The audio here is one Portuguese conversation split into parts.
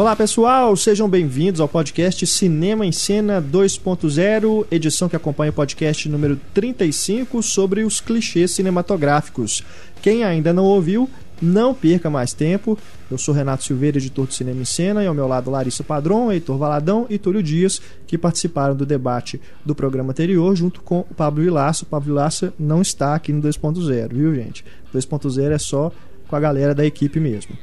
Olá pessoal, sejam bem-vindos ao podcast Cinema em Cena 2.0, edição que acompanha o podcast número 35 sobre os clichês cinematográficos. Quem ainda não ouviu, não perca mais tempo. Eu sou Renato Silveira, editor do Cinema em Cena, e ao meu lado Larissa Padron, Heitor Valadão e Túlio Dias, que participaram do debate do programa anterior, junto com o Pablo Vilaça. O Pablo Vilaça não está aqui no 2.0, viu, gente? 2.0 é só com a galera da equipe mesmo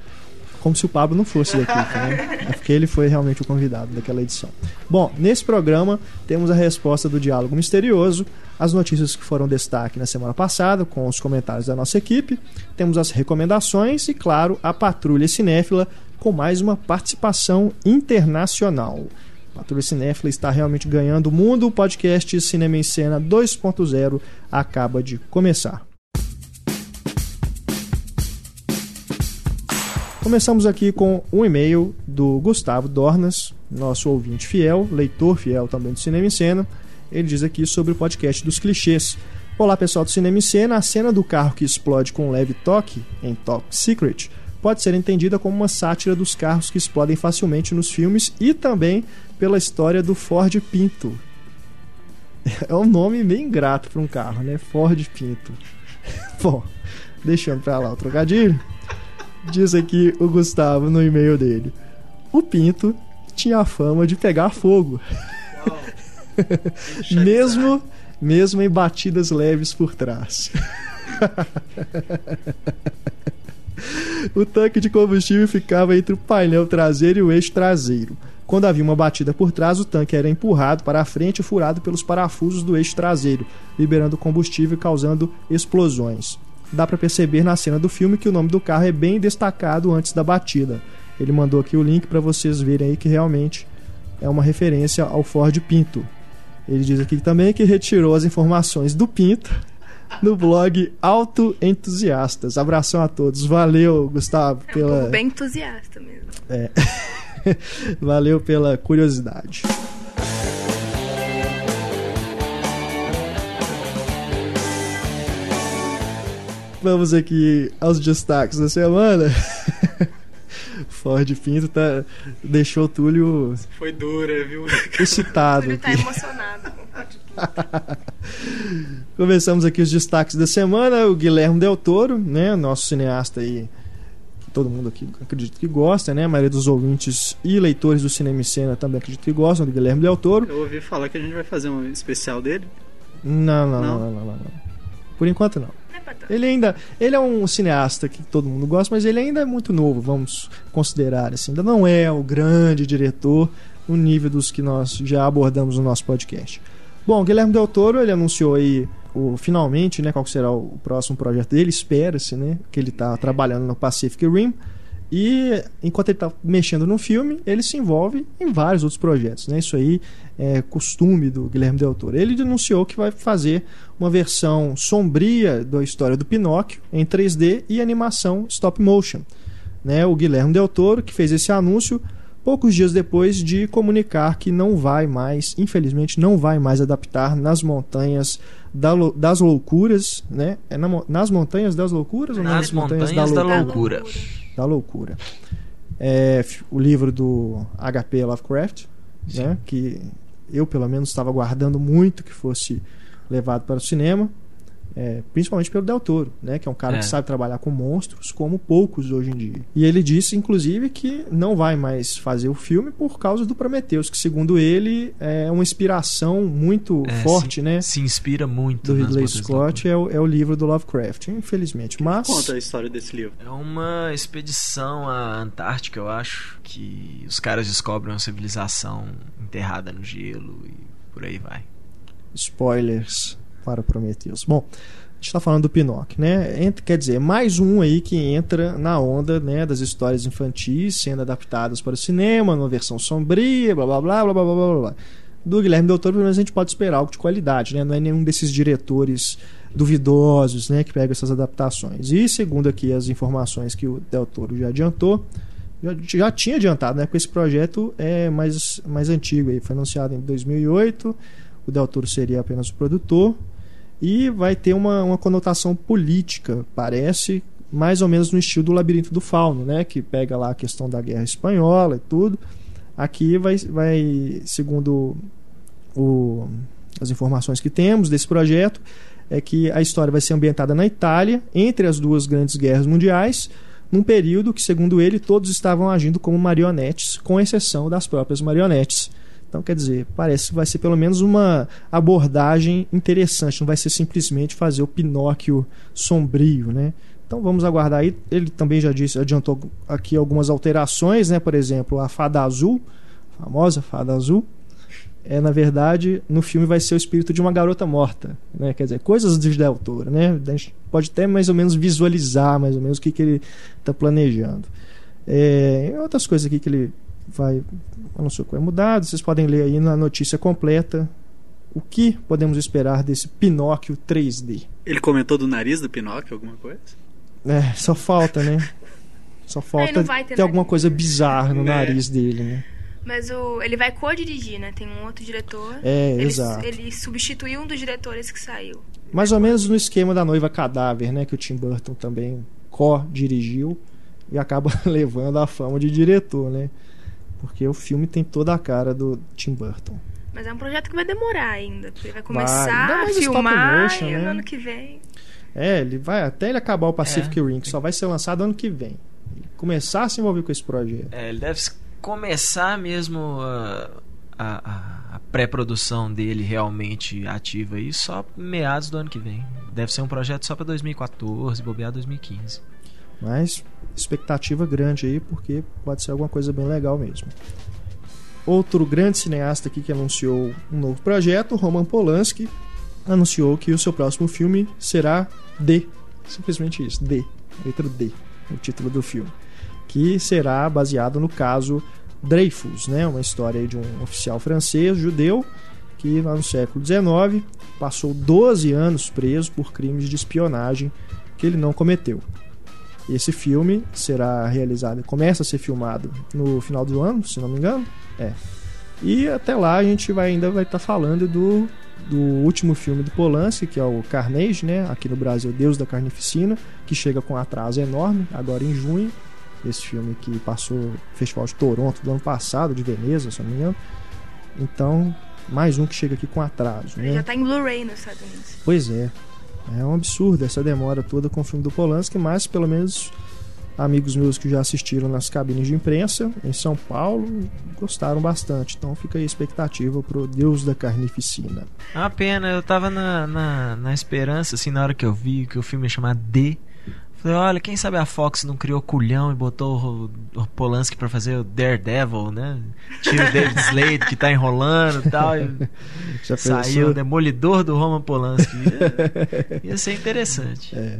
como se o Pablo não fosse da equipe, né? É porque ele foi realmente o convidado daquela edição. Bom, nesse programa temos a resposta do diálogo misterioso, as notícias que foram destaque na semana passada, com os comentários da nossa equipe, temos as recomendações e, claro, a Patrulha Cinéfila com mais uma participação internacional. A Patrulha Cinéfila está realmente ganhando o mundo. O podcast Cinema em Cena 2.0 acaba de começar. Começamos aqui com um e-mail do Gustavo Dornas, nosso ouvinte fiel, leitor fiel também do Cinema em Cena. Ele diz aqui sobre o podcast dos clichês. Olá pessoal do Cinema em Cena, a cena do carro que explode com um leve toque, em Top Secret, pode ser entendida como uma sátira dos carros que explodem facilmente nos filmes e também pela história do Ford Pinto. É um nome meio ingrato para um carro, né? Ford Pinto. Bom, deixando para lá o trocadilho. Diz aqui o Gustavo no e-mail dele. O Pinto tinha a fama de pegar fogo. mesmo, mesmo em batidas leves por trás. o tanque de combustível ficava entre o painel traseiro e o eixo traseiro. Quando havia uma batida por trás, o tanque era empurrado para a frente e furado pelos parafusos do eixo traseiro, liberando combustível e causando explosões dá para perceber na cena do filme que o nome do carro é bem destacado antes da batida. Ele mandou aqui o link para vocês verem aí que realmente é uma referência ao Ford Pinto. Ele diz aqui também que retirou as informações do Pinto no blog Auto Entusiastas. Abração a todos. Valeu, Gustavo, é um bem entusiasta mesmo. É. Valeu pela curiosidade. Vamos aqui aos destaques da semana. Ford Pinto tá, deixou o Túlio. Foi dura, viu? Excitado. Túlio tá emocionado com o Ford Pinto. Começamos aqui os destaques da semana. O Guilherme Del Toro, né? Nosso cineasta aí. Que todo mundo aqui acredito que gosta, né? A maioria dos ouvintes e leitores do Cinema e Cena também acredito que gostam do Guilherme Del Toro. Eu ouvi falar que a gente vai fazer um especial dele. Não, não, não, não, não. não, não. Por enquanto não. Ele ainda. Ele é um cineasta que todo mundo gosta, mas ele ainda é muito novo, vamos considerar assim. Ainda não é o grande diretor no nível dos que nós já abordamos no nosso podcast. Bom, Guilherme Del Toro, ele anunciou aí o, finalmente, né, qual será o próximo projeto dele, espera-se, né, que ele está trabalhando no Pacific Rim. E enquanto ele está mexendo no filme, ele se envolve em vários outros projetos. Né? Isso aí é costume do Guilherme Del Toro. Ele denunciou que vai fazer uma versão sombria da história do Pinóquio em 3D e animação stop motion. Né? O Guilherme Del Toro, que fez esse anúncio poucos dias depois de comunicar que não vai mais, infelizmente, não vai mais adaptar nas montanhas das loucuras, né? É na, nas montanhas das loucuras nas ou nas montanhas, montanhas da loucura? Da loucura da loucura. É, o livro do H.P. Lovecraft, né, que eu pelo menos estava guardando muito que fosse levado para o cinema é, principalmente pelo Del Toro, né, que é um cara é. que sabe trabalhar com monstros como poucos hoje em dia. E ele disse, inclusive, que não vai mais fazer o filme por causa do Prometheus, que segundo ele é uma inspiração muito é, forte, se, né? Se inspira muito. Do Ridley Scott é o, é o livro do Lovecraft, infelizmente. Mas conta a história desse livro. É uma expedição à Antártica, eu acho, que os caras descobrem uma civilização enterrada no gelo e por aí vai. Spoilers para Prometheus. Bom, a gente está falando do Pinóquio, né? Entra, quer dizer, mais um aí que entra na onda né, das histórias infantis sendo adaptadas para o cinema, numa versão sombria, blá blá blá blá blá blá blá. Do Guilherme Del Toro, pelo menos a gente pode esperar algo de qualidade, né? Não é nenhum desses diretores duvidosos, né, que pega essas adaptações. E segundo aqui as informações que o Del Toro já adiantou, já, já tinha adiantado, né? Porque esse projeto é mais, mais antigo, aí, foi anunciado em 2008. O Del Toro seria apenas o produtor e vai ter uma, uma conotação política, parece, mais ou menos no estilo do Labirinto do Fauno, né? Que pega lá a questão da Guerra Espanhola e tudo. Aqui vai, vai segundo o, as informações que temos desse projeto, é que a história vai ser ambientada na Itália, entre as duas grandes guerras mundiais, num período que, segundo ele, todos estavam agindo como marionetes, com exceção das próprias marionetes. Então, quer dizer, parece que vai ser pelo menos uma abordagem interessante, não vai ser simplesmente fazer o Pinóquio sombrio, né? Então vamos aguardar aí. Ele também já disse, adiantou aqui algumas alterações, né? Por exemplo, a fada azul, a famosa fada azul, é na verdade no filme vai ser o espírito de uma garota morta, né? Quer dizer, coisas de Del Toro, né? A gente pode até mais ou menos visualizar mais ou menos o que, que ele está planejando. É, outras coisas aqui que ele vai anunciou que vai mudar. Vocês podem ler aí na notícia completa o que podemos esperar desse Pinóquio 3D. Ele comentou do nariz do Pinóquio, alguma coisa? É, só falta, né? Só falta vai ter ter alguma coisa bizarra no É. nariz dele, né? Mas o, ele vai co-dirigir, né? Tem um outro diretor. É, ele, exato. Ele substituiu um dos diretores que saiu. Mais ou menos no esquema da Noiva Cadáver, né? Que o Tim Burton também co-dirigiu e acaba levando a fama de diretor, né? Porque o filme tem toda a cara do Tim Burton. Mas é um projeto que vai demorar ainda. porque Ele vai começar a mais stop filmar motion, né? no ano que vem. É, ele vai até ele acabar o Pacific É. Rim, que só vai ser lançado ano que vem. Começar a se envolver com esse projeto. É, ele deve começar mesmo a, a- a- a pré-produção dele realmente ativa aí só meados do ano que vem. Deve ser um projeto só para 2014, bobear 2015. Mas expectativa grande aí, porque pode ser alguma coisa bem legal mesmo. Outro grande cineasta aqui que anunciou um novo projeto, Roman Polanski, anunciou que o seu próximo filme será D. Simplesmente isso, D. Letra D, o título do filme. Que será baseado no caso Dreyfus, né? uma história de um oficial francês, judeu, que lá no século XIX passou 12 anos preso por crimes de espionagem que ele não cometeu. Esse filme será realizado, começa a ser filmado no final do ano, se não me engano. É. E até lá a gente vai, ainda vai estar falando do, do último filme do Polanski, que é o Carnage, né? Aqui no Brasil, Deus da Carnificina, que chega com um atraso enorme, agora em junho. Esse filme que passou no Festival de Toronto do ano passado, de Veneza, se não me engano. Então, mais um que chega aqui com atraso, Ele né? já tá em Blu-ray nos Estados Unidos. Pois é. É um absurdo essa demora toda com o filme do Polanski, mas pelo menos amigos meus que já assistiram nas cabines de imprensa em São Paulo gostaram bastante. Então fica aí a expectativa pro Deus da Carnificina. É uma pena, eu tava na, na, na esperança, assim, na hora que eu vi que o filme ia chamar D. Falei, olha, quem sabe a Fox não criou culhão e botou o, o Polanski pra fazer o Daredevil, né? Tira o David Slade que tá enrolando e tal. E Já saiu o Demolidor do Roman Polanski. Ia, ia ser interessante. É.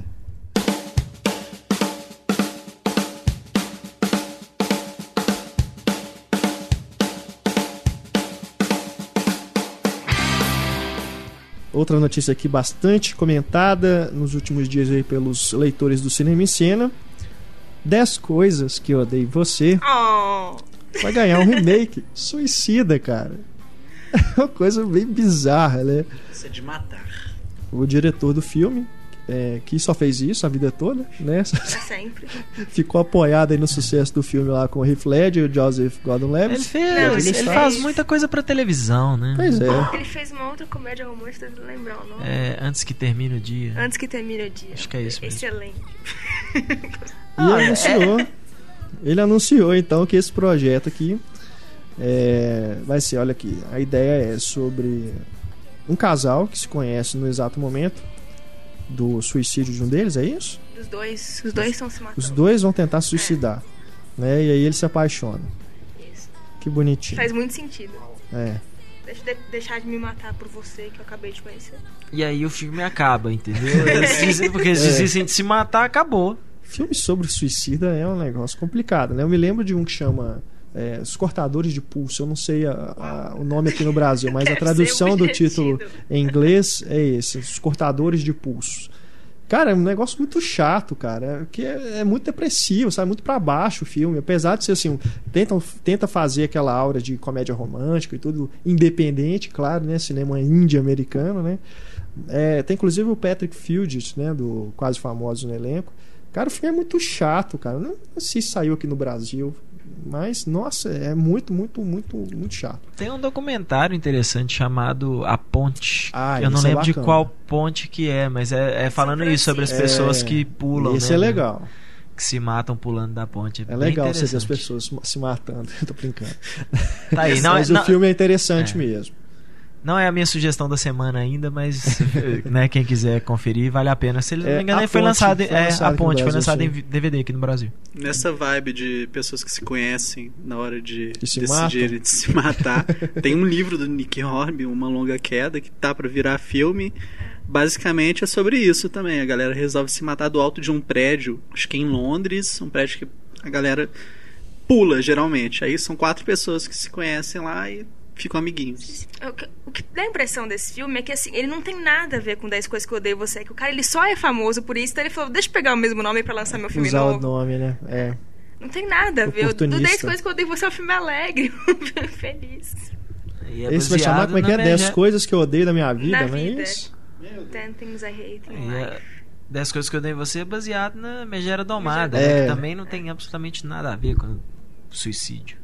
Outra notícia aqui bastante comentada nos últimos dias aí pelos leitores do Cinema em Cena. 10 coisas que eu odeio em você Oh, vai ganhar um remake. Suicida, cara. É uma coisa bem bizarra, né? Isso é de matar. O diretor do filme, é, que só fez isso a vida toda, né? sempre. Ficou apoiado aí no sucesso do filme lá com o Heath Ledger e o Joseph Gordon-Levitt. Ele fez, ele, ele faz fez. muita coisa pra televisão, né? Pois é. Ele fez uma outra comédia romântica, não lembrar o nome. É, antes que termine o dia. Antes que termine o dia. Acho que é isso mesmo. Excelente. E Ah, é- anunciou. Ele anunciou então que esse projeto aqui é, vai ser, olha aqui, a ideia é sobre um casal que se conhece no exato momento do suicídio de um deles, é isso? Os dois, os dois estão se matando. Os dois vão tentar se suicidar, né? E aí eles se apaixonam. Isso. Que bonitinho. Faz muito sentido. É. Deixa de deixar de me matar por você que eu acabei de conhecer. E aí o filme acaba, entendeu? Eles dizem, porque eles É. desistem de se matar, acabou. Filme sobre suicida é um negócio complicado, né? Eu me lembro de um que chama é, Os Cortadores de Pulso. Eu não sei a- a- o nome aqui no Brasil, mas a tradução do título em inglês é esse: Os Cortadores de Pulsos. Cara, é um negócio muito chato, cara. Que é, é muito depressivo, sabe? Muito pra baixo o filme. Apesar de ser assim, tentam, tenta fazer aquela aura de comédia romântica e tudo, independente, claro, né? Cinema indie americano, né? É, tem inclusive o Patrick Fields, né? Do Quase Famosos no elenco. Cara, o filme é muito chato, cara. Não sei se saiu aqui no Brasil. Mas, nossa, é muito, muito, muito, muito chato. Tem um documentário interessante chamado A Ponte. Ah, Eu não é lembro de bacana. qual ponte que é, mas é, é falando isso sobre as Francisco. pessoas É, que pulam. Esse né, é legal. Que se matam pulando da ponte. É bem legal você ver as pessoas se matando. Tô brincando. Tá aí, não, Mas não, o filme é interessante É. mesmo. Não é a minha sugestão da semana ainda, mas né, quem quiser conferir, vale a pena. Se ele não É, me engano, A foi Ponte lançado, foi é, lançado a aqui no ponte foi Brasil, lançada em. DVD aqui no Brasil. Nessa vibe de pessoas que se conhecem na hora de decidirem de se matar, tem um livro do Nick Hornby, Uma Longa Queda, que tá pra virar filme. Basicamente é sobre isso também. A galera resolve se matar do alto de um prédio, acho que é em Londres, um prédio que a galera pula geralmente. Aí são quatro pessoas que se conhecem lá e ficam amiguinhos. O que, o que dá a impressão desse filme é que assim, ele não tem nada a ver com 10 coisas que eu odeio você. Que o cara ele só é famoso por isso, então ele falou, deixa eu pegar o mesmo nome pra lançar meu filme Usar o novo. nome, né? É. Não tem nada a ver. O- Do Oportunista. 10 coisas que eu odeio você é um filme alegre, feliz. E é Esse vai chamar como é que é? na 10 mege- coisas que eu odeio da minha vida, Na não é vida. isso? Ten things I hate in é- life. 10 coisas que eu dei em você é baseado na Megera Domada, É. né, que também não tem absolutamente nada a ver com suicídio.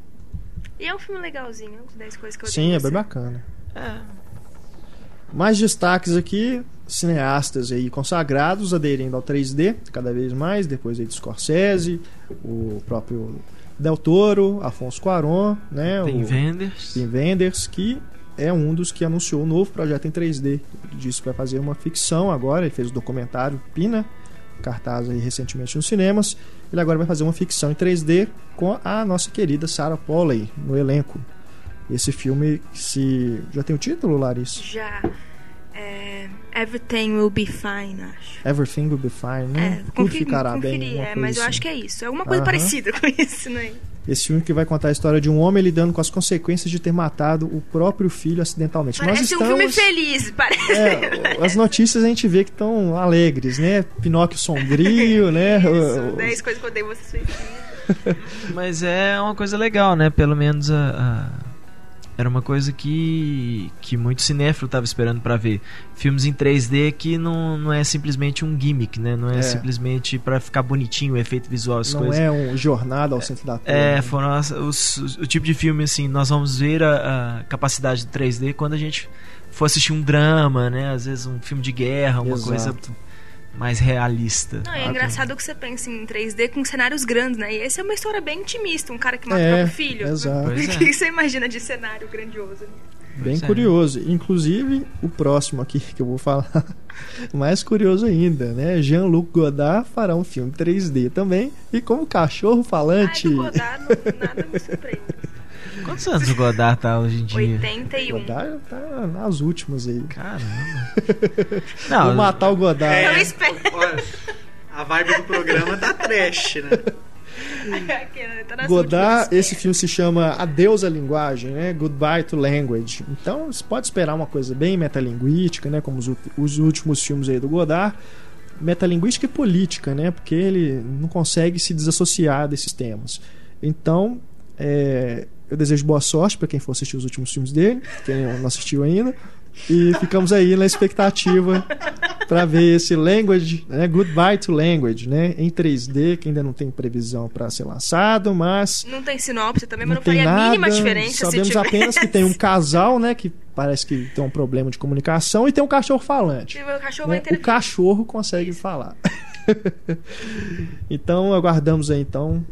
E é um filme legalzinho, os 10 coisas que eu Sim, é bem bacana. É. Mais destaques aqui, cineastas aí consagrados aderindo ao 3D cada vez mais, depois aí de Scorsese, o próprio Del Toro, Afonso Cuarón, né, Tem o Vendors. Tim Wenders, que é um dos que anunciou um novo projeto em 3D. Ele disse que vai fazer uma ficção agora, ele fez o documentário Pina, cartaz aí recentemente nos cinemas. Ele agora vai fazer uma ficção em 3D com a nossa querida Sarah Polley no elenco. Esse filme se já tem o título, Larissa? Já. É, Everything Will Be Fine, acho. Everything Will Be Fine, né? É, Tudo ficará conferi, bem. é, mas eu acho que é isso. É alguma coisa Aham. parecida com isso, né? Esse filme que vai contar a história de um homem lidando com as consequências de ter matado o próprio filho acidentalmente. Nós Parece um filme estamos- feliz, parece. É, as notícias a gente vê que estão alegres, né? Pinóquio sombrio, né? Isso, O- 10 coisas que eu odeio você suicida. Mas é uma coisa legal, né? Pelo menos a, a- era uma coisa que, que muito cinéfilo tava esperando pra ver. Filmes em 3D que não, não é simplesmente um gimmick, né? Não é, É. simplesmente pra ficar bonitinho o efeito visual, as não coisas. é um jornada ao centro da tela. É, né? foram as- os- os- o tipo de filme assim, nós vamos ver a, a capacidade do 3D quando a gente for assistir um drama, né? Às vezes um filme de guerra, uma Exato. coisa mais realista. Não, é engraçado que você pensa em 3D com cenários grandes, né? E essa é uma história bem intimista, um cara que mata É, o próprio filho. exato. O é. que você imagina de cenário grandioso? Bem Pois é. curioso. Inclusive, o próximo aqui que eu vou falar, mais curioso ainda, né? Jean-Luc Godard fará um filme 3D também e como cachorro Ai, falante. do Godard, não, nada me surpreende. Quantos anos o Godard tá hoje em dia? 81. Godard tá nas últimas aí. Caramba. Vou Não, matar o Godard. Eu espero. Olha, a vibe do programa tá trash, né? Tá Godard, esse filme se chama Adeus à Linguagem, né? Goodbye to Language. Então, você pode esperar uma coisa bem metalinguística, né? Como os, os últimos filmes aí do Godard. Metalinguística e política, né? Porque ele não consegue se desassociar desses temas. Então, é, eu desejo boa sorte para quem for assistir os últimos filmes dele, quem não assistiu ainda. E ficamos aí na expectativa para ver esse Language, né? Goodbye to Language, né? Em 3D, que ainda não tem previsão para ser lançado, mas Não tem sinopse também, mas não não, faria a nada. mínima diferença Sabemos apenas que tem um casal, né? Que parece que tem um problema de comunicação e tem um cachorro falante. O cachorro né? O cachorro consegue falar. então aguardamos aí então,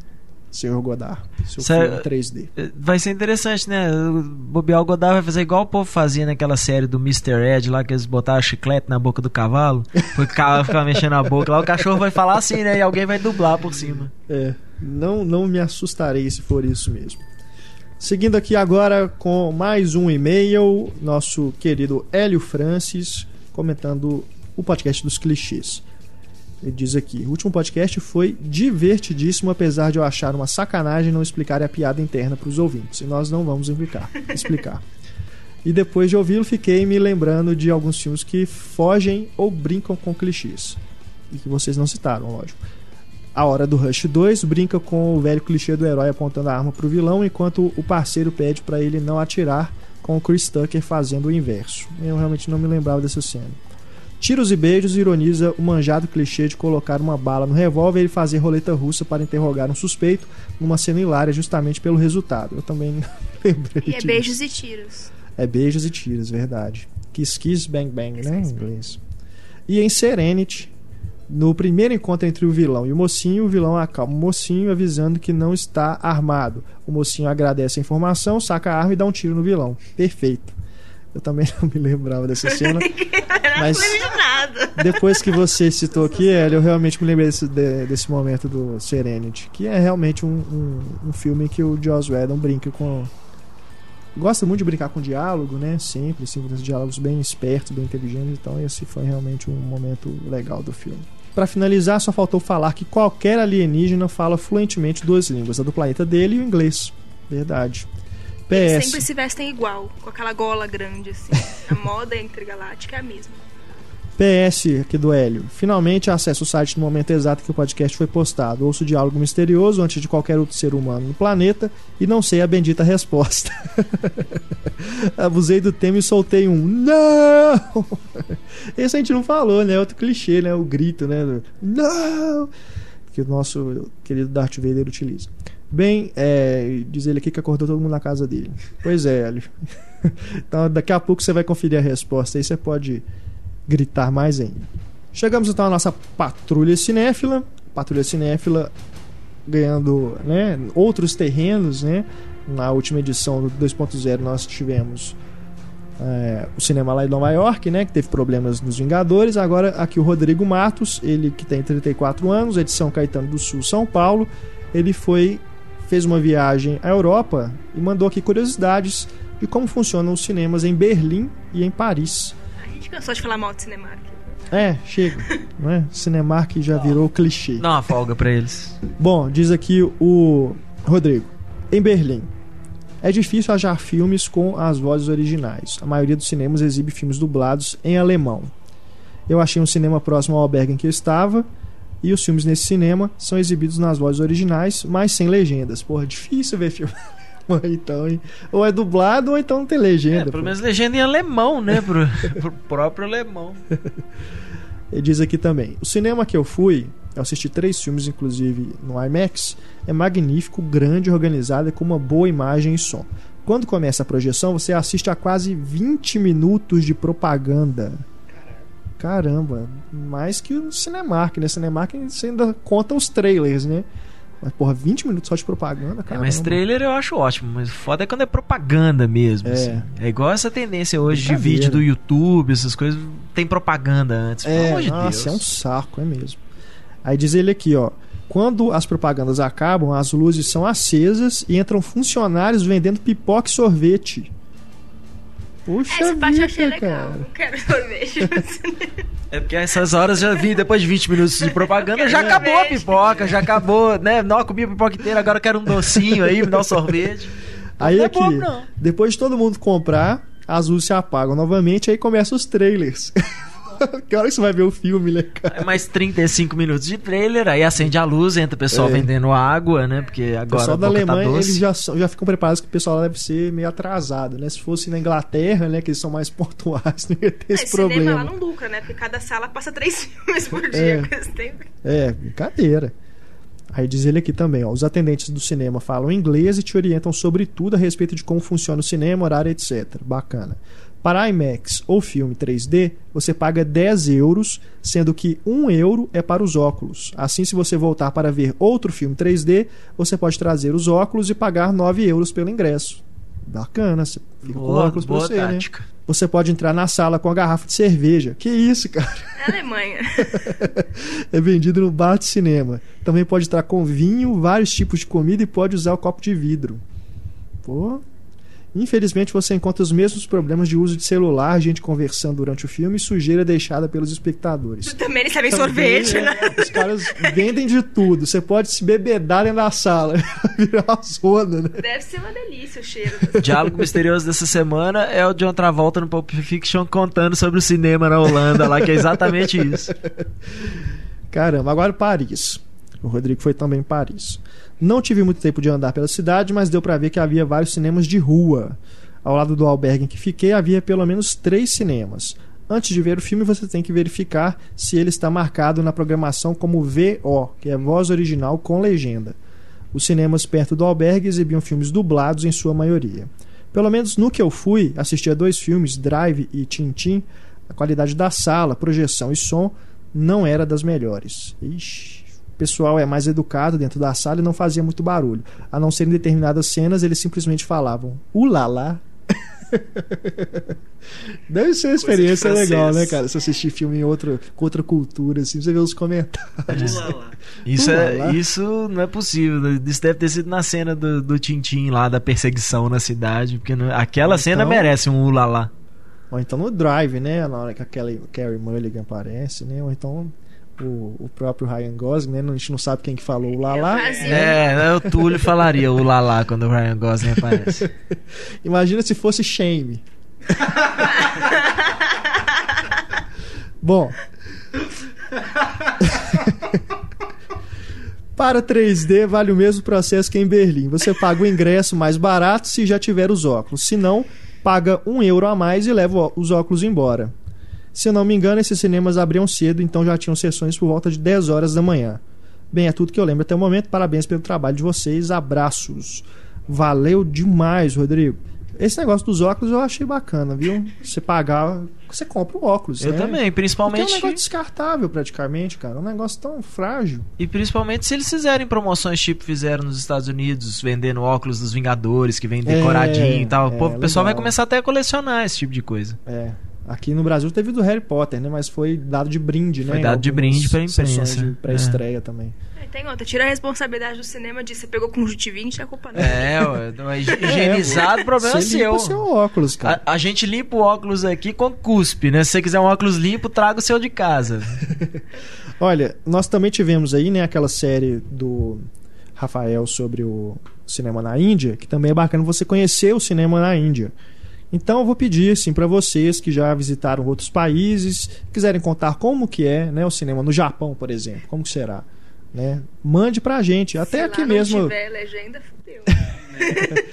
senhor Godard, seu Sério? filme 3D. Vai ser interessante, né? O Bobear o Godard vai fazer igual o povo fazia naquela série do Mr. Ed lá, que eles botaram chiclete na boca do cavalo. O cavalo ficava mexendo a boca lá, o cachorro vai falar assim, né? E alguém vai dublar por cima. É, não, não me assustarei se for isso mesmo. Seguindo aqui agora com mais um e-mail, nosso querido Hélio Francis comentando o podcast dos clichês. Ele diz aqui: o último podcast foi divertidíssimo, apesar de eu achar uma sacanagem não explicar a piada interna para os ouvintes. E nós não vamos explicar. explicar. E depois de ouvi-lo, fiquei me lembrando de alguns filmes que fogem ou brincam com clichês. E que vocês não citaram, lógico. A Hora do Rush 2 brinca com o velho clichê do herói apontando a arma pro vilão, enquanto o parceiro pede para ele não atirar, com o Chris Tucker fazendo o inverso. Eu realmente não me lembrava dessa cena. Tiros e beijos ironiza o manjado clichê de colocar uma bala no revólver e fazer roleta russa para interrogar um suspeito numa cena hilária justamente pelo resultado. Eu também lembrei E é disso. beijos e tiros. É beijos e tiros, verdade. Kiss Kiss Bang Bang, Kiss, né, em kiss, bang. inglês. E em Serenity, no primeiro encontro entre o vilão e o mocinho, o vilão acalma o mocinho avisando que não está armado. O mocinho agradece a informação, saca a arma e dá um tiro no vilão. Perfeito. Eu também não me lembrava dessa cena. Mas-. Depois que você citou aqui, Hélio, eu realmente me lembrei desse, de- desse momento do Serenity, que é realmente um, um, um filme que o Joss Whedon brinca com... Gosta muito de brincar com diálogo, né? Sempre, sempre, uns diálogos bem espertos, bem inteligentes. Então esse foi realmente um momento legal do filme. Pra finalizar, só faltou falar que qualquer alienígena fala fluentemente duas línguas, a do planeta dele e o inglês. Verdade. Eles PS. sempre se vestem igual, com aquela gola grande, assim. A moda intergaláctica é a mesma. PS aqui do Hélio. Finalmente acesso o site no momento exato que o podcast foi postado. Ouço o diálogo misterioso antes de qualquer outro ser humano no planeta e não sei a bendita resposta. Abusei do tema e soltei um não! Esse a gente não falou, né? Outro clichê, né? O grito, né? Não! Que o nosso querido Darth Vader utiliza. Bem, é, diz ele aqui que acordou todo mundo na casa dele. Pois é, Hélio. Então daqui a pouco você vai conferir a resposta. Aí você pode gritar mais ainda. Chegamos então à nossa patrulha cinéfila. Patrulha cinéfila ganhando né, outros terrenos, né? Na última edição do 2.0 nós tivemos é, o cinema lá em Nova York, né? Que teve problemas nos Vingadores. Agora aqui o Rodrigo Matos, ele que tem 34 anos, edição Caetano do Sul, São Paulo. Ele foi fez uma viagem à Europa e mandou aqui curiosidades de como funcionam os cinemas em Berlim e em Paris. A gente cansou de falar mal de Cinemark. É, chega. né? Cinemark já virou clichê. Dá uma folga pra eles. Bom, diz aqui o Rodrigo. Em Berlim, é difícil achar filmes com as vozes originais. A maioria dos cinemas exibe filmes dublados em alemão. Eu achei um cinema próximo ao albergue em que eu estava. E os filmes nesse cinema são exibidos nas vozes originais, mas sem legendas. Porra, difícil ver filme então, hein? Ou é dublado ou então não tem legenda. É, pelo pô. menos legenda em alemão, né? Pro, pro próprio alemão. Ele diz aqui também: o cinema que eu fui, eu assisti três filmes, inclusive no IMAX, é magnífico, grande, organizado e com uma boa imagem e som. Quando começa a projeção, você assiste a quase 20 minutos de propaganda. Caramba, mais que o Cinemark, né? Cinemark você ainda conta os trailers, né? Mas, porra, 20 minutos só de propaganda, É, cara. mas trailer eu acho ótimo, mas foda é quando é propaganda mesmo. É. assim. É igual essa tendência hoje de vídeo do YouTube, essas coisas, tem propaganda antes. Pelo É, amor de nossa, é um Deus. saco, é mesmo. Aí diz ele aqui, ó. Quando as propagandas acabam, as luzes são acesas e entram funcionários vendendo pipoca e sorvete. Puxa Essa parte eu achei vida, legal. cara. Não quero sorvete. É porque essas horas já vi, depois de 20 minutos de propaganda, já acabou a pipoca, já acabou, né? Não, comi a pipoca inteira, agora eu quero um docinho aí, me dá um sorvete. Aí não é aqui, não. depois de todo mundo comprar, as luzes se apagam novamente, aí começam os trailers. que hora que você vai ver o filme, né, cara? É mais 35 minutos de trailer, aí acende a luz, entra o pessoal É. vendendo água, né? Porque O agora pessoal a da boca Alemanha, tá eles já, já ficam preparados que o pessoal lá deve ser meio atrasado, né? Se fosse na Inglaterra, né, que eles são mais pontuais, não ia ter esse Esse cinema problema. lá não lucra, né? Porque cada sala passa três filmes por dia. É. porque eles têm- É, brincadeira. Aí diz ele aqui também, ó, os atendentes do cinema falam inglês e te orientam sobre tudo a respeito de como funciona o cinema, horário, etc. Bacana. Para IMAX ou filme 3D, você paga 10 euros, sendo que 1 euro é para os óculos. Assim, se você voltar para ver outro filme 3D, você pode trazer os óculos e pagar 9 euros pelo ingresso. Bacana, você fica com Boa, óculos pra boa você, né? tática. Você pode entrar na sala com a garrafa de cerveja. Que isso, cara? É Alemanha. é vendido no bar de cinema. Também pode estar com vinho, vários tipos de comida e pode usar o copo de vidro. Pô. Infelizmente você encontra os mesmos problemas de uso de celular, gente conversando durante o filme e sujeira deixada pelos espectadores. Também eles Também, sorvete, é, né? Os caras vendem de tudo. Você pode se bebedar dentro da sala. Virar uma zona, né? Deve ser uma delícia o cheiro. O diálogo misterioso dessa semana é o John Travolta no Pulp Fiction contando sobre o cinema na Holanda lá, que é exatamente isso. Caramba, agora Paris. O Rodrigo foi também em Paris. Não tive muito tempo de andar pela cidade, mas deu pra ver que havia vários cinemas de rua. Ao lado do albergue em que fiquei, havia pelo menos três cinemas. Antes de ver o filme, você tem que verificar se ele está marcado na programação como VO, que é voz original com legenda. Os cinemas perto do albergue exibiam filmes dublados em sua maioria. Pelo menos no que eu fui, assisti a dois filmes, Drive e Tintin, a qualidade da sala, projeção e som não era das melhores. Ixi, pessoal é mais educado dentro da sala e não fazia muito barulho. A não ser em determinadas cenas, eles simplesmente falavam ulala. Deve ser uma experiência legal, né, cara? Se assistir filme em outra, com outra cultura, assim, você vê os comentários. Isso, é, isso não é possível. Isso deve ter sido na cena do, do Tintim lá, da perseguição na cidade. Porque não- aquela Então- cena merece um ulalá. Ou então no Drive, né? Na hora que a Kelly, Carrie Mulligan aparece, né? Ou então o, o próprio Ryan Gosling, né? A gente não sabe quem que falou o Lala. É, o Túlio falaria ulalá quando o Ryan Gosling aparece. Imagina se fosse Shame. Bom. Para 3D, vale o mesmo processo que em Berlim. Você paga o ingresso mais barato se já tiver os óculos. Se não, paga um euro a mais e leva o- os óculos embora. Se não me engano, esses cinemas abriam cedo, então já tinham sessões por volta de 10 horas da manhã. Bem, é tudo que eu lembro até o momento. Parabéns pelo trabalho de vocês. Abraços. Valeu demais, Rodrigo. Esse negócio dos óculos eu achei bacana, viu? Você pagar, você compra o óculos. Eu né? também, Porque é um principalmente. negócio descartável praticamente, cara. Um negócio tão frágil. E principalmente se eles fizerem promoções tipo fizeram nos Estados Unidos, vendendo óculos dos Vingadores, que vem É, decoradinho e tal. é, Pô, o pessoal vai começar até a colecionar esse tipo de coisa. É. Aqui no Brasil teve do Harry Potter, né? Mas foi dado de brinde, né? Foi dado de brinde pra imprensa. sessões de pré-estreia também. É, Tem outra, tira a responsabilidade do cinema de você pegou conjuntivite, é culpa não. É, ué, é higienizado, o problema é Você limpa seu. o seu óculos, cara. A, a gente limpa o óculos aqui com cuspe, né? Se você quiser um óculos limpo, traga o seu de casa. Olha, nós também tivemos aí, né, aquela série do Rafael sobre o cinema na Índia, que também é bacana você conhecer o cinema na Índia. Então eu vou pedir assim para vocês que já visitaram outros países, quiserem contar como que é, né, o cinema no Japão, por exemplo, como que será, né? Mande pra gente, até Se aqui mesmo, Não tiver legenda, fudeu.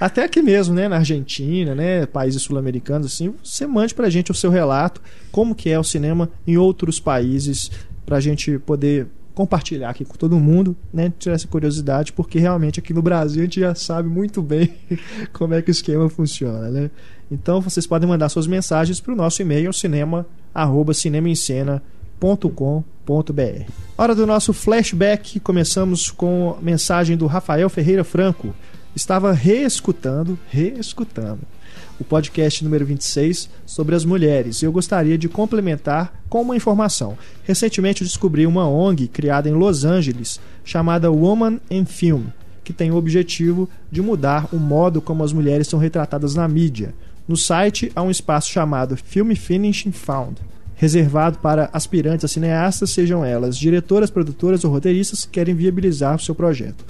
até aqui mesmo, né, na Argentina, né, países sul-americanos assim, você mande pra gente o seu relato, como que é o cinema em outros países, pra gente poder compartilhar aqui com todo mundo, né, tirar essa curiosidade, porque realmente aqui no Brasil a gente já sabe muito bem como é que o esquema funciona, né? Então vocês podem mandar suas mensagens para o nosso e-mail cinema arroba. Hora do nosso flashback. Começamos com mensagem do Rafael Ferreira Franco. Estava reescutando, reescutando o podcast número 26 sobre as mulheres e eu gostaria de complementar com uma informação. Recentemente descobri uma ONG criada em Los Angeles chamada Woman in Film, que tem o objetivo de mudar o modo como as mulheres são retratadas na mídia. No site há um espaço chamado Film Finishing Found, reservado para aspirantes a cineastas, sejam elas diretoras, produtoras ou roteiristas que querem viabilizar o seu projeto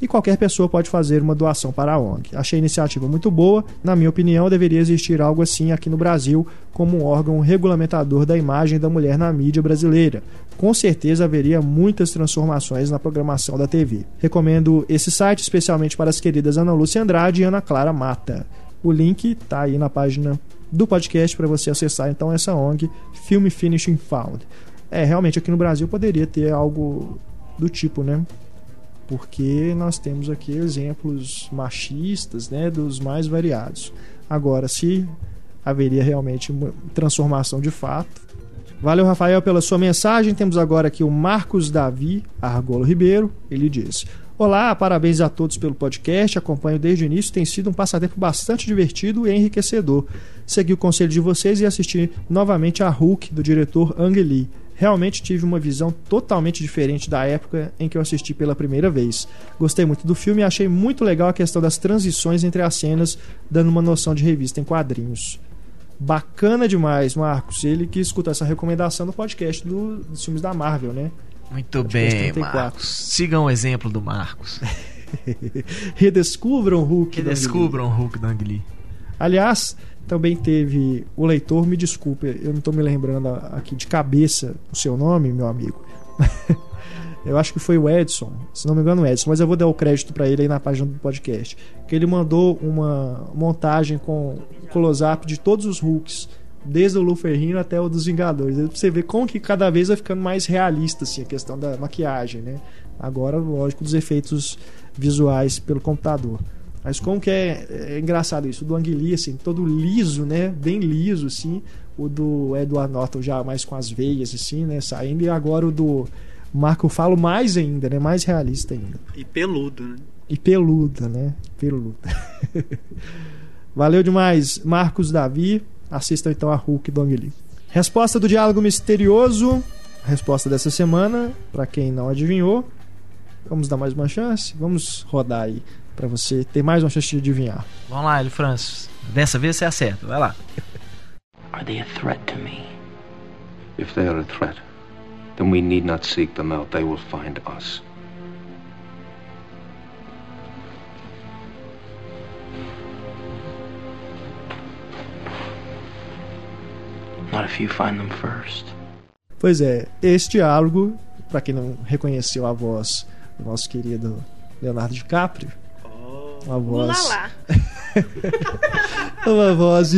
e qualquer pessoa pode fazer uma doação para a ONG. Achei a iniciativa muito boa. Na minha opinião, deveria existir algo assim aqui no Brasil, como um órgão regulamentador da imagem da mulher na mídia brasileira. Com certeza haveria muitas transformações na programação da TV. Recomendo esse site especialmente para as queridas Ana Lúcia Andrade e Ana Clara Mata. O link está aí na página do podcast para você acessar então essa ONG Film Finishing Found. É, realmente aqui no Brasil poderia ter algo do tipo, né? Porque nós temos aqui exemplos machistas, né, dos mais variados. Agora, se haveria realmente uma transformação de fato. Valeu, Rafael, pela sua mensagem. Temos agora aqui o Marcos Davi Argolo Ribeiro. Ele diz: Olá, parabéns a todos pelo podcast. Acompanho desde o início. Tem sido um passatempo bastante divertido e enriquecedor. Segui o conselho de vocês e assisti novamente a Hulk do diretor Ang Lee realmente tive uma visão totalmente diferente da época em que eu assisti pela primeira vez. Gostei muito do filme e achei muito legal a questão das transições entre as cenas, dando uma noção de revista em quadrinhos. Bacana demais, Marcos. Ele que escuta essa recomendação no podcast do, dos filmes da Marvel, né? Muito Podcast bem, 34. Marcos. Sigam o exemplo do Marcos. Redescubram o Hulk. Que do Ang Lee. descubram o Hulk do Ang Lee. Aliás, também teve o leitor, me desculpe, eu não estou me lembrando aqui de cabeça o seu nome, meu amigo. eu acho que foi o Edson, se não me engano, o Edson, mas eu vou dar o crédito para ele aí na página do podcast. Que ele mandou uma montagem com close-up de todos os Hulks desde o Luferrino até o dos Vingadores. Você ver como que cada vez vai ficando mais realista assim, a questão da maquiagem, né? Agora, lógico, dos efeitos visuais pelo computador. Mas como que é, é engraçado isso, o do Ang Lee, assim, todo liso, né? Bem liso, assim. O do Edward Norton já mais com as veias, assim, né? Saindo. E agora o do Marco Falo mais ainda, né? Mais realista ainda. E peludo, né? E peluda, né? Peluda. Valeu demais, Marcos Davi. Assistam então a Hulk do Ang Lee. Resposta do diálogo misterioso. Resposta dessa semana, para quem não adivinhou. Vamos dar mais uma chance? Vamos rodar aí para você ter mais uma chance de adivinhar. Vamos lá, Hélio Francis. Dessa vez você acerta, vai lá. Are they a threat to me? If they are a threat, then we need not seek them out. They will find us. What if you find them first? Pois é, este diálogo, para quem não reconheceu a voz do nosso querido Leonardo DiCaprio, uma voz, Ulalá. uma voz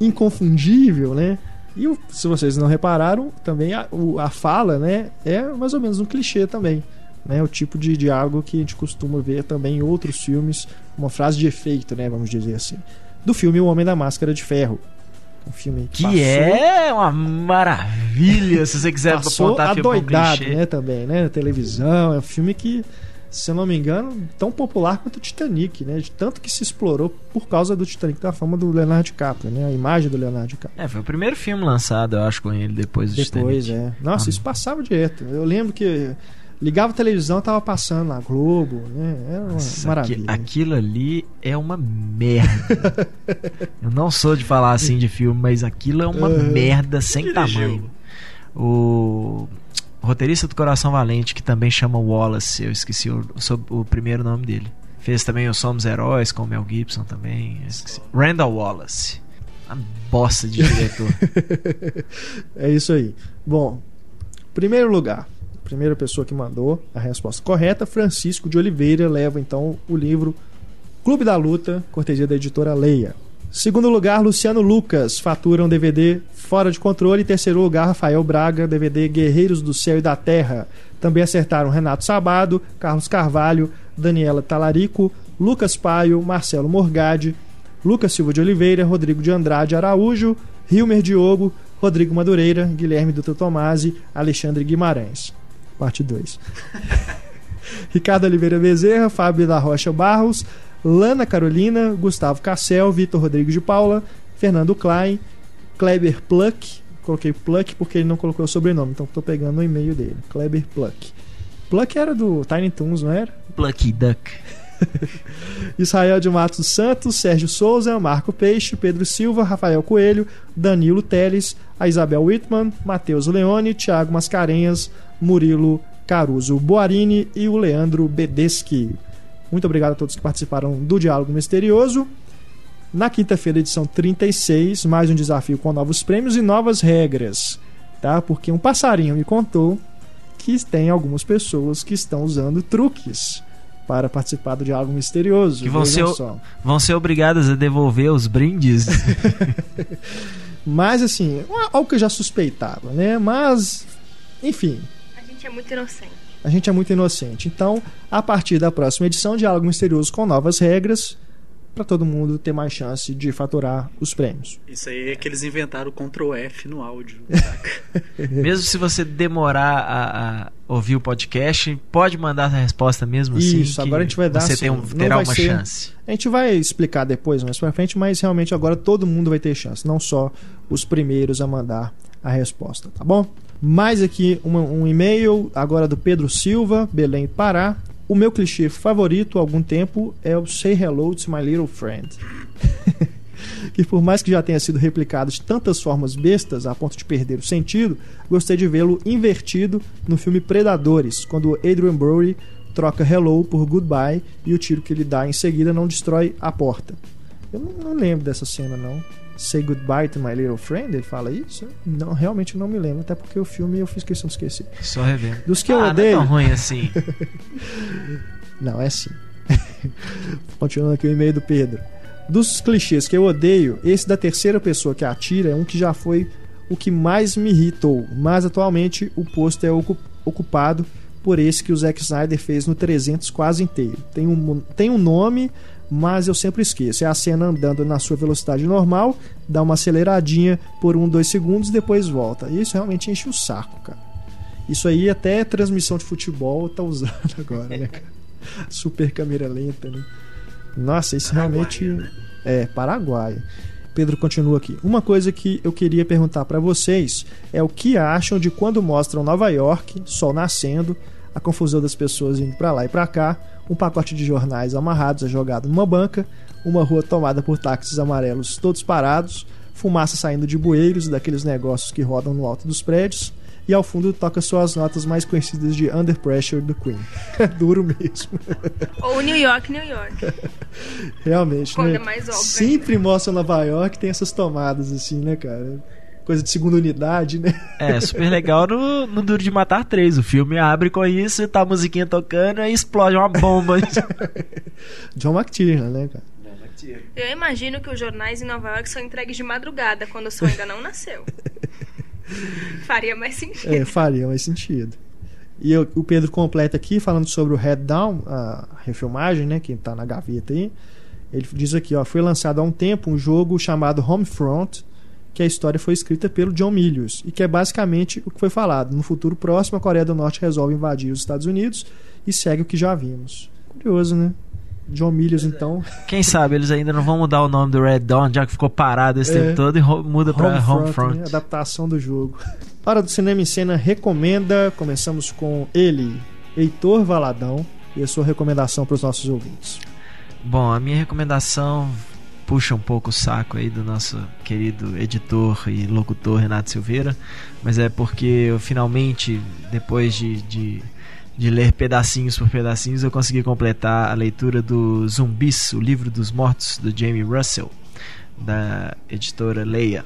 inconfundível, né? E se vocês não repararam, também a, o- a fala, né, é mais ou menos um clichê também. Né, o tipo de diálogo que a gente costuma ver também em outros filmes, uma frase de efeito, né, vamos dizer assim. Do filme O Homem da Máscara de Ferro. Um filme Que passou- é uma maravilha, se você quiser passou apontar filme adoidado, clichê. né, também, né, na televisão, é um filme que, se eu não me engano, tão popular quanto o Titanic, né, de tanto que se explorou por causa do Titanic, da fama do Leonardo DiCaprio, né, a imagem do Leonardo DiCaprio. É, foi o primeiro filme lançado, eu acho, com ele depois do Depois, Titanic. é. Nossa, Ah. isso passava direto. Eu lembro que ligava a televisão, tava passando na Globo, né, era uma Nossa, maravilha. aqui- aquilo ali é uma merda. eu não sou de falar assim de filme, mas aquilo é uma Uhum. merda sem tamanho. O roteirista do Coração Valente, que também chama Wallace, eu esqueci o, o primeiro nome dele. Fez também o Somos Heróis com o Mel Gibson também. Randall Wallace. Uma bosta de diretor. É isso aí. Bom, primeiro lugar, primeira pessoa que mandou a resposta correta, Francisco de Oliveira, leva então o livro Clube da Luta, cortesia da editora Leia. Segundo lugar, Luciano Lucas, fatura um DVD Fora de Controle. Terceiro lugar, Rafael Braga, DVD Guerreiros do Céu e da Terra. Também acertaram Renato Sabado, Carlos Carvalho, Daniela Talarico, Lucas Paio, Marcelo Morgade, Lucas Silva de Oliveira, Rodrigo de Andrade Araújo, Hilmer Diogo, Rodrigo Madureira, Guilherme Dutra Tomasi, Alexandre Guimarães. Parte 2. Ricardo Oliveira Bezerra, Fábio da Rocha Barros, Lana Carolina, Gustavo Cassel, Vitor Rodrigues de Paula, Fernando Klein, Kleber Pluck. Coloquei Pluck porque ele não colocou o sobrenome, então estou pegando o e-mail dele. Kleber Pluck. Pluck era do Tiny Toons, não era? Plucky Duck. Israel de Matos Santos, Sérgio Souza, Marco Peixe, Pedro Silva, Rafael Coelho, Danilo Teles, a Isabel Whitman, Matheus Leone, Thiago Mascarenhas, Murilo Caruso Boarini e o Leandro Bedeschi. Muito obrigado a todos que participaram do Diálogo Misterioso. Na quinta-feira, edição 36, mais um desafio com novos prêmios e novas regras, tá? Porque um passarinho me contou que tem algumas pessoas que estão usando truques para participar do Diálogo Misterioso. Que vão ser só. Vão ser obrigadas a devolver os brindes. Mas assim, algo que eu já suspeitava, né? Mas, enfim, A gente é muito inocente. A gente é muito inocente. Então, a partir da próxima edição, Diálogo Misterioso com novas regras, para todo mundo ter mais chance de faturar os prêmios. Isso aí é que eles inventaram o Ctrl F no áudio. mesmo se você demorar a, a ouvir o podcast, pode mandar a resposta mesmo assim. Isso, que agora a gente vai dar Você assim, tem um- terá vai uma ser- chance. A gente vai explicar depois, mais pra frente, mas realmente agora todo mundo vai ter chance, não só os primeiros a mandar a resposta, tá bom? Mais aqui uma- um e-mail, agora do Pedro Silva, Belém, Pará. O meu clichê favorito há algum tempo é o Say Hello to My Little Friend. que por mais que já tenha sido replicado de tantas formas bestas a ponto de perder o sentido, gostei de vê-lo invertido no filme Predadores, quando Adrian Brody troca hello por goodbye e o tiro que ele dá em seguida não destrói a porta. Eu não lembro dessa cena, não. Say goodbye to my little friend, ele fala isso? Não, realmente não me lembro, até porque o filme eu fiz questão de esquecer. Só revendo. Dos que eu ah, não é odeio. tão ruim assim. Não, é sim. Continuando aqui o e-mail do Pedro. Dos clichês que eu odeio, esse da terceira pessoa que atira é um que já foi o que mais me irritou, mas atualmente o posto é ocu- ocupado por esse que o Zack Snyder fez no 300 quase inteiro. Tem um, tem um nome, mas eu sempre esqueço. É a cena andando na sua velocidade normal, dá uma aceleradinha por um, dois segundos, depois volta. Isso realmente enche o saco, cara. Isso aí até transmissão de futebol tá usando agora, né, cara? Super câmera lenta, né? Nossa, isso realmente né? é Paraguai. Pedro continua aqui. Uma coisa que eu queria perguntar para vocês é o que acham de quando mostram Nova York, sol nascendo, a confusão das pessoas indo para lá e para cá, um pacote de jornais amarrados é jogado numa banca, uma rua tomada por táxis amarelos todos parados, fumaça saindo de bueiros daqueles negócios que rodam no alto dos prédios, e ao fundo toca suas notas mais conhecidas de Under Pressure do Queen. É duro mesmo. Ou New York, New York. Realmente, Quando né? é mais óbvio Sempre mostra Nova York, tem essas tomadas assim, né, cara? Coisa de segunda unidade, né? É, super legal no, no Duro de Matar 3. O filme abre com isso, tá a musiquinha tocando e explode uma bomba. John McTiernan, né, cara? Eu imagino que os jornais em Nova York são entregues de madrugada, quando o sol ainda não nasceu. Faria mais sentido. É, faria mais sentido. E eu- o Pedro completa aqui, falando sobre o Head Down, a refilmagem, né, que tá na gaveta aí. Ele diz aqui, ó, foi lançado há um tempo um jogo chamado Homefront, que a história foi escrita pelo John Milius, e que é basicamente o que foi falado. No futuro próximo, a Coreia do Norte resolve invadir os Estados Unidos e segue o que já vimos. Curioso, né? John Milius, então, Quem sabe eles ainda não vão mudar o nome do Red Dawn, já que ficou parado esse É. tempo todo, e muda pra Homefront, Homefront. né? adaptação do jogo. Hora do Cinema em Cena recomenda. Começamos com ele, Heitor Valadão, e a sua recomendação para os nossos ouvintes. Bom, a minha recomendação puxa um pouco o saco aí do nosso querido editor e locutor Renato Silveira, mas é porque eu finalmente, depois de, de, de ler pedacinhos por pedacinhos, eu consegui completar a leitura do Zumbis, o livro dos mortos, do Jamie Russell, da editora Leia.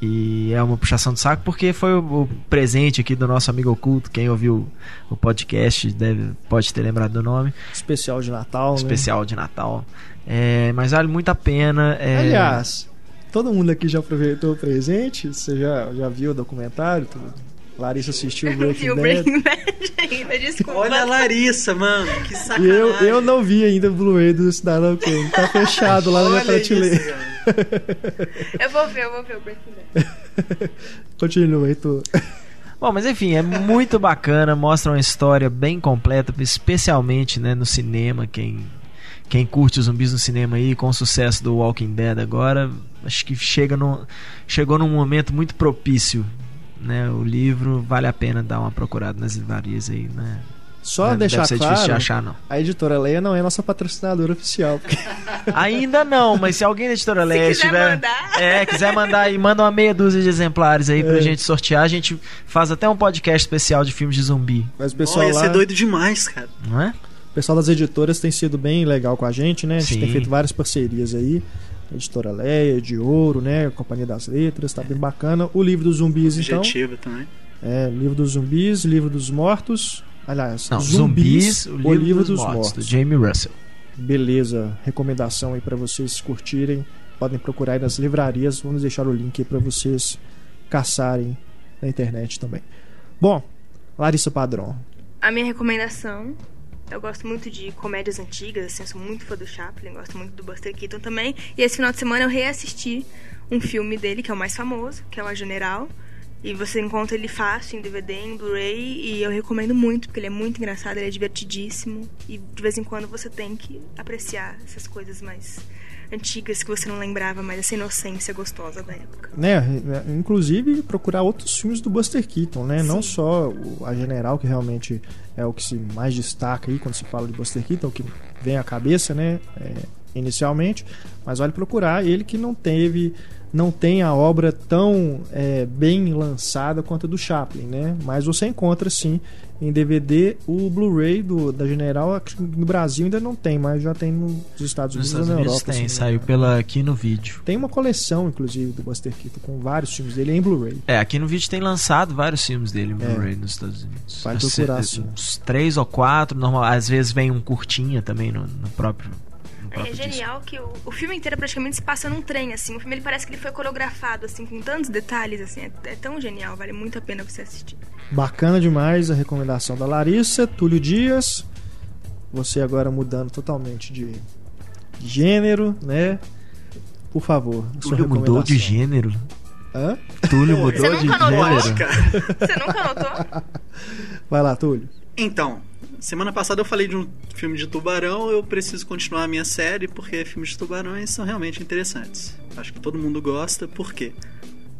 E é uma puxação de saco porque foi o, presente aqui do nosso amigo oculto. Quem ouviu o podcast deve, pode ter lembrado do nome Especial de Natal, né? especial de Natal. É, mas vale muito a pena. é- Aliás, todo mundo aqui já aproveitou o presente? Você já, já viu o documentário? Tudo? Larissa assistiu o Eu não vi Breaking. Breaking Bad ainda, desculpa. Olha a Larissa, mano. Que sacanagem. eu, eu não vi ainda o Blu-ray do Cidadão Kane. Tá fechado lá na minha prateleira. Eu vou ver, eu vou ver o Breaking Bad. Continua, Heitor. Bom, mas enfim, é muito bacana, mostra uma história bem completa, especialmente né, no cinema. Quem, quem curte os zumbis no cinema aí, com o sucesso do Walking Dead agora, acho que chega no, chegou num momento muito propício. Né, o livro vale a pena dar uma procurada nas livrarias aí, né? Só Deve- deixar deve ser difícil de claro, achar, não. a editora Leia não é nossa patrocinadora oficial. Porque Ainda não, mas se alguém da editora Leia quiser estiver. mandar. É, quiser mandar aí, manda uma meia dúzia de exemplares aí pra É. gente sortear. A gente faz até um podcast especial de filmes de zumbi, Mas o pessoal ia lá, ser doido demais, cara. não é? O pessoal das editoras tem sido bem legal com a gente, né? A gente Sim. tem feito várias parcerias aí. Editora Leia, de Ouro, né? Companhia das Letras, tá bem bacana. O livro dos zumbis, então. Objetivo também. É, livro dos zumbis, livro dos mortos. Aliás, Não, Zumbis, o livro, dos, mortos, do Jamie Russell. Beleza, recomendação aí pra vocês curtirem. Podem procurar aí nas livrarias. Vamos deixar o link aí pra vocês caçarem na internet também. Bom, Larissa Padrão. A minha recomendação, eu gosto muito de comédias antigas, assim, eu sou muito fã do Chaplin, gosto muito do Buster Keaton também. E esse final de semana eu reassisti um filme dele, que é o mais famoso, que é o A General. E você encontra ele fácil em DVD, em Blu-ray, e eu recomendo muito, porque ele é muito engraçado, ele é divertidíssimo. E de vez em quando você tem que apreciar essas coisas mais antigas que você não lembrava, mas essa inocência gostosa da época. Né, inclusive procurar outros filmes do Buster Keaton, né? Não só a General, que realmente é o que se mais destaca aí quando se fala de Buster Keaton, o que vem à cabeça, né? é, inicialmente, mas vale procurar ele que não teve não tem a obra tão é, bem lançada quanto a do Chaplin, né? Mas você encontra sim em DVD o Blu-ray do da General no Brasil ainda não tem, mas já tem nos Estados Nos Unidos e Estados na Unidos Europa. tem, me saiu engano. pela aqui no vídeo. Tem uma coleção, inclusive, do Buster Keaton com vários filmes dele em Blu-ray. É, aqui no vídeo tem lançado vários filmes dele em É. Blu-ray nos Estados Unidos. Vai Assim, procurar. Uns três ou quatro, normal, às vezes vem um curtinha também no, no próprio É próprio disco. genial que o, o filme inteiro praticamente se passa num trem, assim. O filme ele parece que ele foi coreografado, assim, com tantos detalhes, assim. É, é tão genial, vale muito a pena você assistir. Bacana demais a recomendação da Larissa. Túlio Dias. Você agora mudando totalmente de gênero, né? Por favor, Túlio mudou de gênero. Hã? Túlio mudou de gênero. Você nunca notou? Vai lá, Túlio. Então, semana passada eu falei de um filme de tubarão, eu preciso continuar a minha série porque filmes de tubarões são realmente interessantes. Acho que todo mundo gosta, por quê?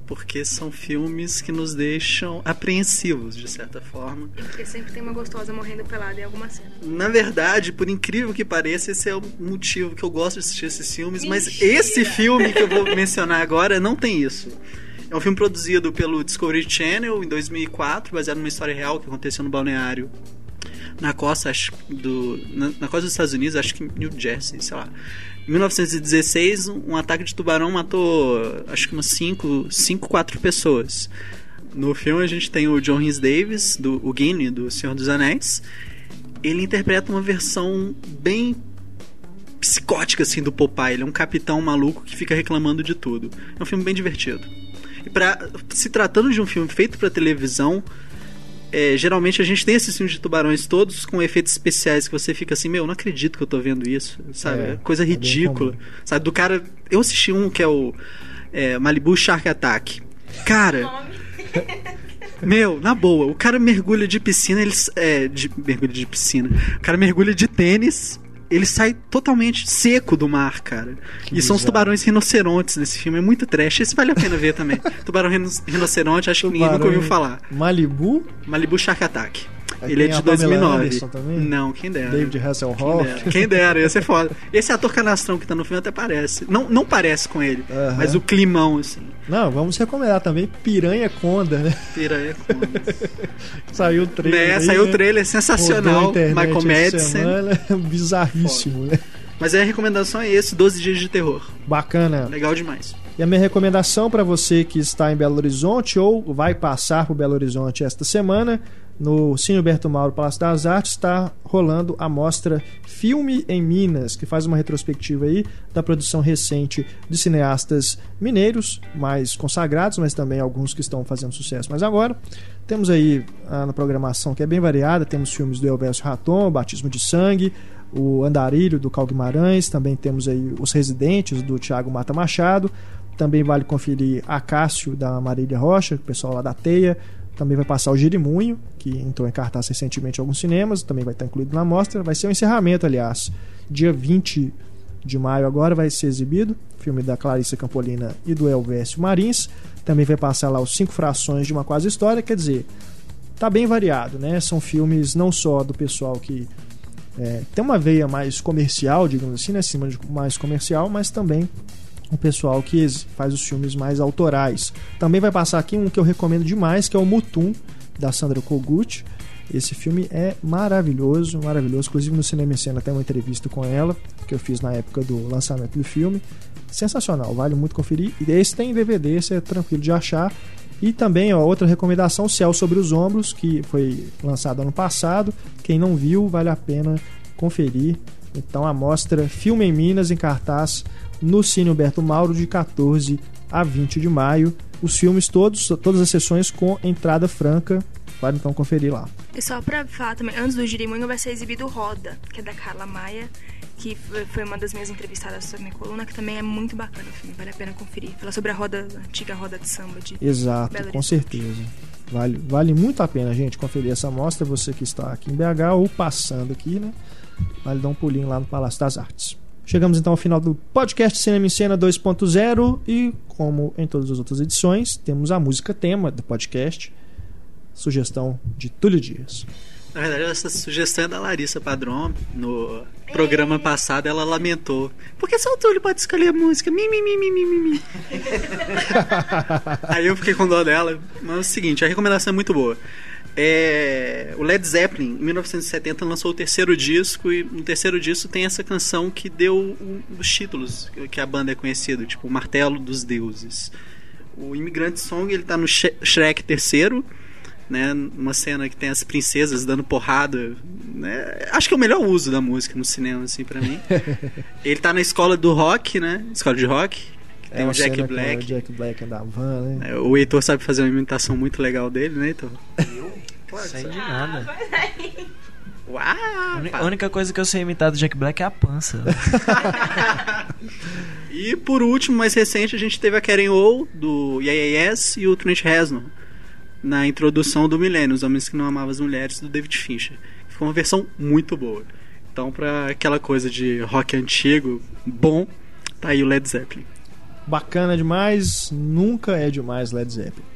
Porque são filmes que nos deixam apreensivos, de certa forma. E porque sempre tem uma gostosa morrendo pelada em alguma cena. Na verdade, por incrível que pareça, esse é o motivo que eu gosto de assistir esses filmes, mas Mentira! esse filme que eu vou mencionar agora não tem isso. É um filme produzido pelo Discovery Channel em 2004, baseado numa história real que aconteceu no balneário na costa do na, na costa dos Estados Unidos, acho que New Jersey, sei lá. Em 1916, um ataque de tubarão matou acho que umas 5, 5, 4 pessoas. No filme a gente tem o John Rhys Davis, do o Gimli, do Senhor dos Anéis. Ele interpreta uma versão bem psicótica assim do Popeye. Ele é um capitão maluco que fica reclamando de tudo. É um filme bem divertido. E pra, se tratando de um filme feito para televisão, é, geralmente a gente tem esses filmes de tubarões todos com efeitos especiais que você fica assim, meu, não acredito que eu tô vendo isso, sabe? É, É coisa é ridícula. sabe? Do cara. Eu assisti um que é o é, Malibu Shark Attack. Cara. Meu, na boa, o cara mergulha de piscina, ele. s- É, de, mergulha de piscina. O cara mergulha de tênis, ele sai totalmente seco do mar, cara. Que e são os bizarro. tubarões rinocerontes desse filme, é muito trash. Esse vale a pena ver também. Tubarão rino- rinoceronte, acho que ninguém nunca ouviu falar. Malibu, Malibu Shark Attack. Aí Ele é de a Pamela 2009. Anderson também? Não, quem dera. David Quem Hasselhoff. dera. Quem dera, ia ser foda. Esse ator canastrão que tá no filme até parece. Não, não parece com ele, Aham. mas o climão, assim. Não, vamos recomendar também Piranha Conda, né? Piranha Conda. Saiu o trailer. né? aí, Saiu né? o trailer Rodou a sensacional. Michael Madsen. Bizarríssimo, né? Mas a recomendação é esse: 12 dias de terror. Bacana. Legal demais. E a minha recomendação para você que está em Belo Horizonte ou vai passar por Belo Horizonte esta semana, no Cine Humberto Mauro Palácio das Artes está rolando a mostra Filme em Minas, que faz uma retrospectiva aí da produção recente de cineastas mineiros, mais consagrados, mas também alguns que estão fazendo sucesso. Mas agora temos aí ah, na programação que é bem variada, temos filmes do Elvésio Raton, Batismo de Sangue, o Andarilho do Cal Guimarães, também temos aí Os Residentes do Tiago Mata Machado, também vale conferir Acácio da Marília Rocha, o pessoal lá da Teia. Também vai passar o Girimunho, que entrou em cartaz recentemente em alguns cinemas, também vai estar incluído na mostra. Vai ser o encerramento, aliás. Dia 20 de maio agora vai ser exibido, filme da Clarissa Campolina e do Elvésio Marins. Também vai passar lá os Cinco Frações de uma Quase História, quer dizer, tá bem variado, né? São filmes não só do pessoal que é, tem uma veia mais comercial, digamos assim, né? Mais comercial, mas também o pessoal que faz os filmes mais autorais. Também vai passar aqui um que eu recomendo demais, que é o Mutum, da Sandra Kogut. Esse filme é maravilhoso, maravilhoso. Inclusive no Cinema em Cena tem uma entrevista com ela, que eu fiz na época do lançamento do filme. Sensacional, vale muito conferir. E esse tem em DVD, esse é tranquilo de achar. E também, ó, outra recomendação, Céu sobre os Ombros, que foi lançado ano passado. Quem não viu, vale a pena conferir. Então a mostra Filme em Minas em cartaz no Cine Humberto Mauro de 14 a 20 de maio. Os filmes todos, todas as sessões com entrada franca. Vale então conferir lá. E só pra falar também, antes do Girimunho vai ser exibido Roda, que é da Carla Maia, que foi- uma das minhas entrevistadas na minha coluna, que também é muito bacana o filme, vale a pena conferir. Fala sobre a roda, a antiga roda de samba de Exato, Belo com certeza. Vale, vale muito a pena, gente, conferir essa mostra. Você que está aqui em BH ou passando aqui, né? Vale dar um pulinho lá no Palácio das Artes. Chegamos então ao final do podcast Cinema em Cena 2.0 e, como em todas as outras edições, temos a música tema do podcast, sugestão de Túlio Dias. Na verdade, essa sugestão é da Larissa Padrão. No programa passado, ela lamentou. Por que só o Túlio pode escolher a música? Mi, mi, mi, mi, mi, mi, mi. Aí eu fiquei com dó dela. Mas é o seguinte, a recomendação é muito boa. É, o Led Zeppelin, em 1970, lançou o terceiro disco e no terceiro disco tem essa canção que deu os títulos que a banda é conhecida, tipo o Martelo dos Deuses. O Imigrante Song ele tá no Sh- Shrek terceiro, né? Uma cena que tem as princesas dando porrada, né? Acho que é o melhor uso da música no cinema, assim, pra mim. Ele tá na escola do rock, né? Escola de rock. Tem É o Jack Black. o Jack Black da van, né? É, O Heitor sabe fazer uma imitação muito legal dele, né, Heitor? Sei de nada. A Uau! a única coisa que eu sei imitar do Jack Black é a pança. E por último, mais recente, a gente teve a Karen O do Yes e o Trent Reznor na introdução do Milênio, Os Homens que Não Amavam as Mulheres, do David Fincher. Ficou uma versão muito boa. Então, pra aquela coisa de rock antigo, bom, tá aí o Led Zeppelin. Bacana demais, nunca é demais Led Zeppelin.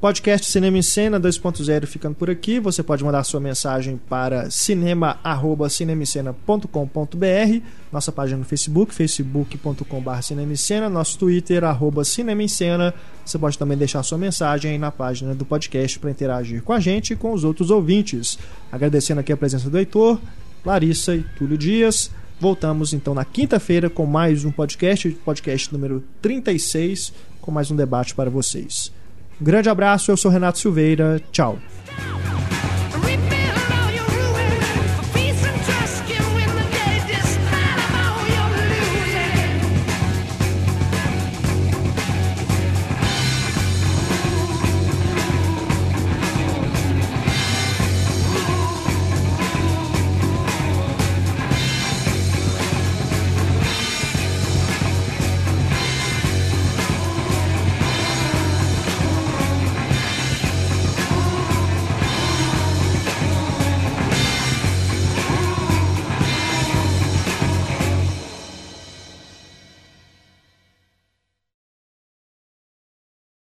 Podcast Cinema em Cena 2.0 ficando por aqui. Você pode mandar sua mensagem para cinema@cinemicena.com.br, nossa página no Facebook, facebook.com.br Cinema em Cena, nosso Twitter arroba Cinema em Cena. Você pode também deixar sua mensagem aí na página do podcast para interagir com a gente e com os outros ouvintes. Agradecendo aqui a presença do Heitor, Larissa e Túlio Dias. Voltamos então na quinta-feira com mais um podcast, podcast número 36, com mais um debate para vocês. Um grande abraço, eu sou Renato Silveira, tchau.